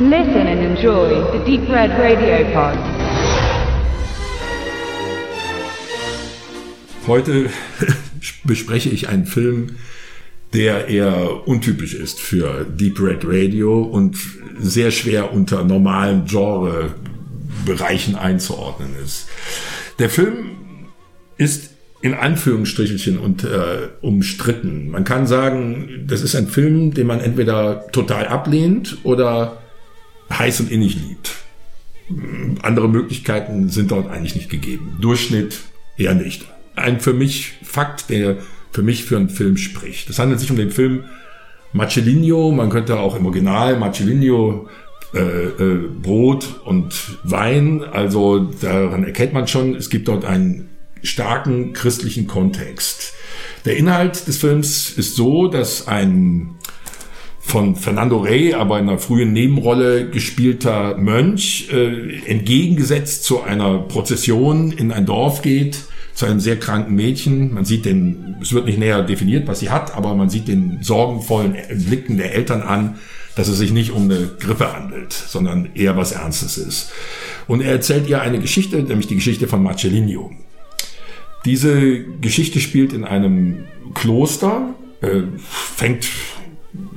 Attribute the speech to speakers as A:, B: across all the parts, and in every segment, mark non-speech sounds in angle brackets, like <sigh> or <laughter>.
A: Listen and enjoy the Deep Red Radio Pod.
B: Heute <laughs> bespreche ich einen Film, der eher untypisch ist für Deep Red Radio und sehr schwer unter normalen Genrebereichen einzuordnen ist. Der Film ist in Anführungsstrichelchen und äh, umstritten. Man kann sagen, das ist ein Film, den man entweder total ablehnt oder heiß und innig liebt. Andere Möglichkeiten sind dort eigentlich nicht gegeben. Durchschnitt eher nicht. Ein für mich Fakt, der für mich für einen Film spricht. Es handelt sich um den Film Marcellino, man könnte auch im Original Marcellino äh, äh, Brot und Wein, also daran erkennt man schon, es gibt dort einen starken christlichen Kontext. Der Inhalt des Films ist so, dass ein von Fernando Rey, aber in einer frühen Nebenrolle gespielter Mönch, äh, entgegengesetzt zu einer Prozession in ein Dorf geht, zu einem sehr kranken Mädchen. Man sieht den, es wird nicht näher definiert, was sie hat, aber man sieht den sorgenvollen Blicken der Eltern an, dass es sich nicht um eine Grippe handelt, sondern eher was Ernstes ist. Und er erzählt ihr eine Geschichte, nämlich die Geschichte von Marcellino. Diese Geschichte spielt in einem Kloster, äh, fängt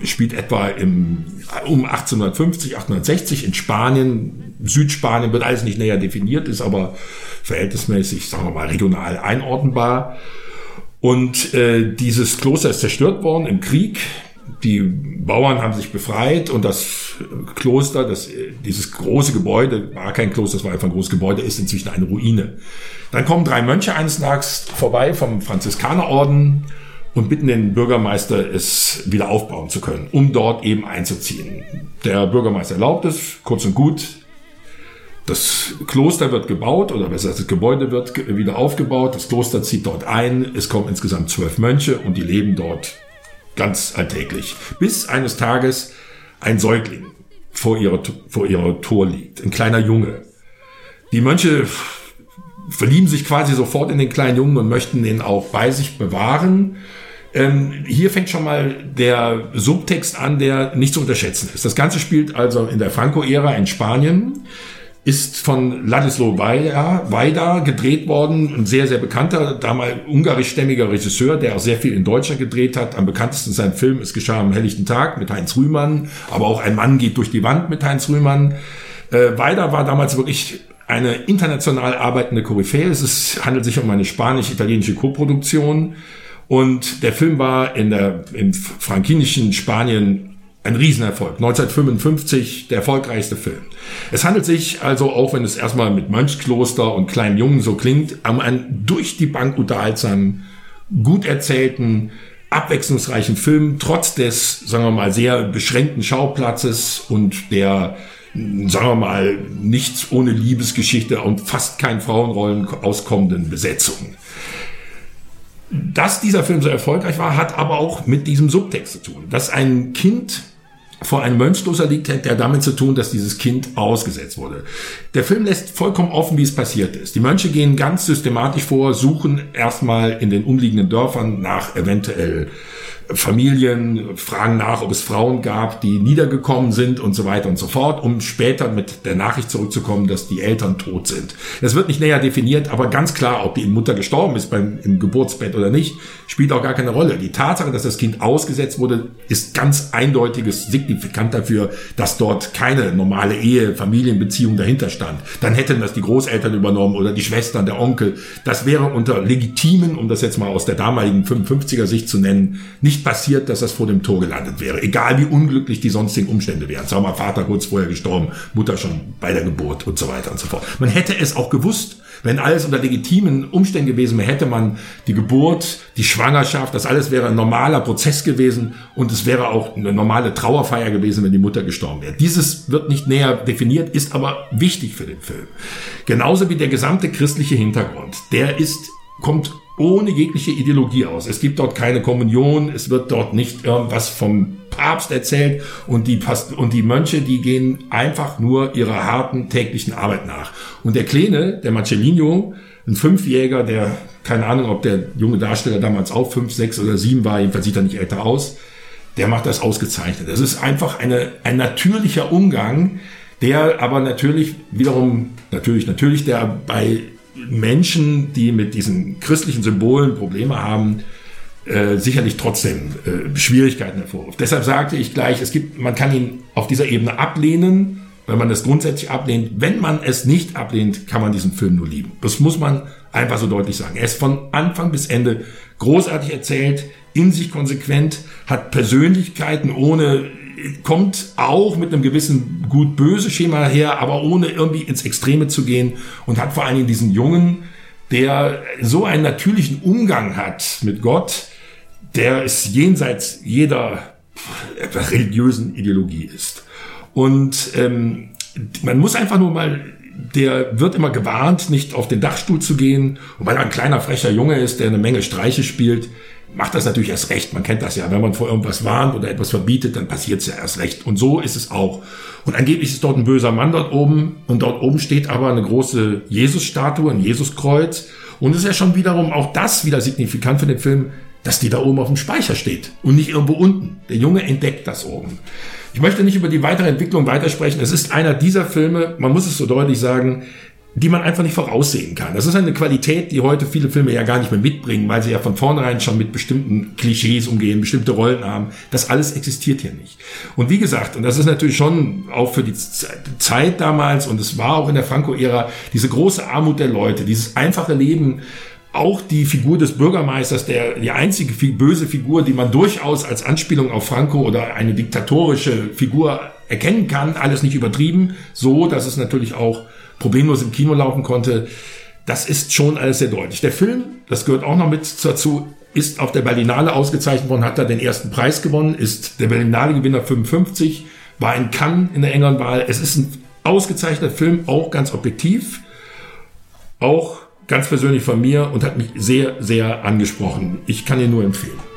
B: spielt etwa im, um 1850, 1860 in Spanien, Südspanien wird alles nicht näher definiert, ist aber verhältnismäßig, sagen wir mal, regional einordnbar. Und äh, dieses Kloster ist zerstört worden im Krieg. Die Bauern haben sich befreit und das Kloster, das, dieses große Gebäude, war kein Kloster, das war einfach ein großes Gebäude, ist inzwischen eine Ruine. Dann kommen drei Mönche eines Tages vorbei vom Franziskanerorden und bitten den Bürgermeister, es wieder aufbauen zu können, um dort eben einzuziehen. Der Bürgermeister erlaubt es, kurz und gut. Das Kloster wird gebaut, oder besser, das Gebäude wird wieder aufgebaut. Das Kloster zieht dort ein. Es kommen insgesamt zwölf Mönche und die leben dort ganz alltäglich. Bis eines Tages ein Säugling vor ihrer, vor ihrer Tor liegt. Ein kleiner Junge. Die Mönche verlieben sich quasi sofort in den kleinen Jungen und möchten ihn auch bei sich bewahren. Ähm, hier fängt schon mal der Subtext an, der nicht zu unterschätzen ist. Das Ganze spielt also in der Franco-Ära in Spanien, ist von Ladislau Weida gedreht worden, ein sehr, sehr bekannter, damals ungarischstämmiger Regisseur, der auch sehr viel in Deutschland gedreht hat. Am bekanntesten sein Film Es geschah am helllichten Tag mit Heinz Rühmann, aber auch Ein Mann geht durch die Wand mit Heinz Rühmann. Äh, Weida war damals wirklich eine international arbeitende Koryphäe. Es ist, handelt sich um eine spanisch-italienische Koproduktion. Und der Film war in der, im frankinischen Spanien ein Riesenerfolg. 1955 der erfolgreichste Film. Es handelt sich also, auch wenn es erstmal mit Mönchskloster und kleinen Jungen so klingt, um einen durch die Bank unterhaltsamen, gut erzählten, abwechslungsreichen Film, trotz des, sagen wir mal, sehr beschränkten Schauplatzes und der, sagen wir mal, nichts ohne Liebesgeschichte und fast kein Frauenrollen auskommenden Besetzung. Dass dieser Film so erfolgreich war, hat aber auch mit diesem Subtext zu tun. Dass ein Kind vor einem Mönchskloster liegt, hat der damit zu tun, dass dieses Kind ausgesetzt wurde. Der Film lässt vollkommen offen, wie es passiert ist. Die Mönche gehen ganz systematisch vor, suchen erstmal in den umliegenden Dörfern nach eventuell Familien fragen nach, ob es Frauen gab, die niedergekommen sind und so weiter und so fort, um später mit der Nachricht zurückzukommen, dass die Eltern tot sind. Das wird nicht näher definiert, aber ganz klar, ob die Mutter gestorben ist beim, im Geburtsbett oder nicht, spielt auch gar keine Rolle. Die Tatsache, dass das Kind ausgesetzt wurde, ist ganz eindeutiges signifikant dafür, dass dort keine normale Ehe, Familienbeziehung dahinter stand. Dann hätten das die Großeltern übernommen oder die Schwestern, der Onkel. Das wäre unter legitimen, um das jetzt mal aus der damaligen 55er Sicht zu nennen, nicht passiert, dass das vor dem Tor gelandet wäre. Egal wie unglücklich die sonstigen Umstände wären. Sagen wir Vater kurz vorher gestorben, Mutter schon bei der Geburt und so weiter und so fort. Man hätte es auch gewusst, wenn alles unter legitimen Umständen gewesen wäre, hätte man die Geburt, die Schwangerschaft, das alles wäre ein normaler Prozess gewesen und es wäre auch eine normale Trauerfeier gewesen, wenn die Mutter gestorben wäre. Dieses wird nicht näher definiert, ist aber wichtig für den Film. Genauso wie der gesamte christliche Hintergrund. Der ist, kommt ohne jegliche Ideologie aus. Es gibt dort keine Kommunion, es wird dort nicht irgendwas vom Papst erzählt und die, Past und die Mönche, die gehen einfach nur ihrer harten täglichen Arbeit nach. Und der Kleine, der Marcellino, ein Fünfjäger, der, keine Ahnung, ob der junge Darsteller damals auch fünf, sechs oder sieben war, jedenfalls sieht er nicht älter aus, der macht das ausgezeichnet. Das ist einfach eine, ein natürlicher Umgang, der aber natürlich wiederum, natürlich, natürlich, der bei Menschen, die mit diesen christlichen Symbolen Probleme haben, äh, sicherlich trotzdem äh, Schwierigkeiten hervorruft. Deshalb sagte ich gleich, es gibt, man kann ihn auf dieser Ebene ablehnen, wenn man es grundsätzlich ablehnt. Wenn man es nicht ablehnt, kann man diesen Film nur lieben. Das muss man einfach so deutlich sagen. Er ist von Anfang bis Ende großartig erzählt, in sich konsequent, hat Persönlichkeiten ohne kommt auch mit einem gewissen gut-böse Schema her, aber ohne irgendwie ins Extreme zu gehen und hat vor allen Dingen diesen Jungen, der so einen natürlichen Umgang hat mit Gott, der es jenseits jeder religiösen Ideologie ist. Und ähm, man muss einfach nur mal, der wird immer gewarnt, nicht auf den Dachstuhl zu gehen. Und weil er ein kleiner frecher Junge ist, der eine Menge Streiche spielt, macht das natürlich erst recht. Man kennt das ja. Wenn man vor irgendwas warnt oder etwas verbietet, dann passiert es ja erst recht. Und so ist es auch. Und angeblich ist dort ein böser Mann dort oben. Und dort oben steht aber eine große Jesus-Statue, ein Jesuskreuz. Und es ist ja schon wiederum auch das wieder signifikant für den Film, dass die da oben auf dem Speicher steht und nicht irgendwo unten. Der Junge entdeckt das oben. Ich möchte nicht über die weitere Entwicklung weitersprechen. Es ist einer dieser Filme, man muss es so deutlich sagen, die man einfach nicht voraussehen kann. Das ist eine Qualität, die heute viele Filme ja gar nicht mehr mitbringen, weil sie ja von vornherein schon mit bestimmten Klischees umgehen, bestimmte Rollen haben. Das alles existiert hier nicht. Und wie gesagt, und das ist natürlich schon auch für die Zeit damals, und es war auch in der Franco-Ära, diese große Armut der Leute, dieses einfache Leben, auch die Figur des Bürgermeisters, der die einzige böse Figur, die man durchaus als Anspielung auf Franco oder eine diktatorische Figur erkennen kann, alles nicht übertrieben, so dass es natürlich auch problemlos im Kino laufen konnte. Das ist schon alles sehr deutlich. Der Film, das gehört auch noch mit dazu, ist auf der Berlinale ausgezeichnet worden, hat da den ersten Preis gewonnen, ist der Berlinale Gewinner 55, war in Cannes in der engeren Wahl. Es ist ein ausgezeichneter Film, auch ganz objektiv, auch ganz persönlich von mir und hat mich sehr, sehr angesprochen. Ich kann ihn nur empfehlen.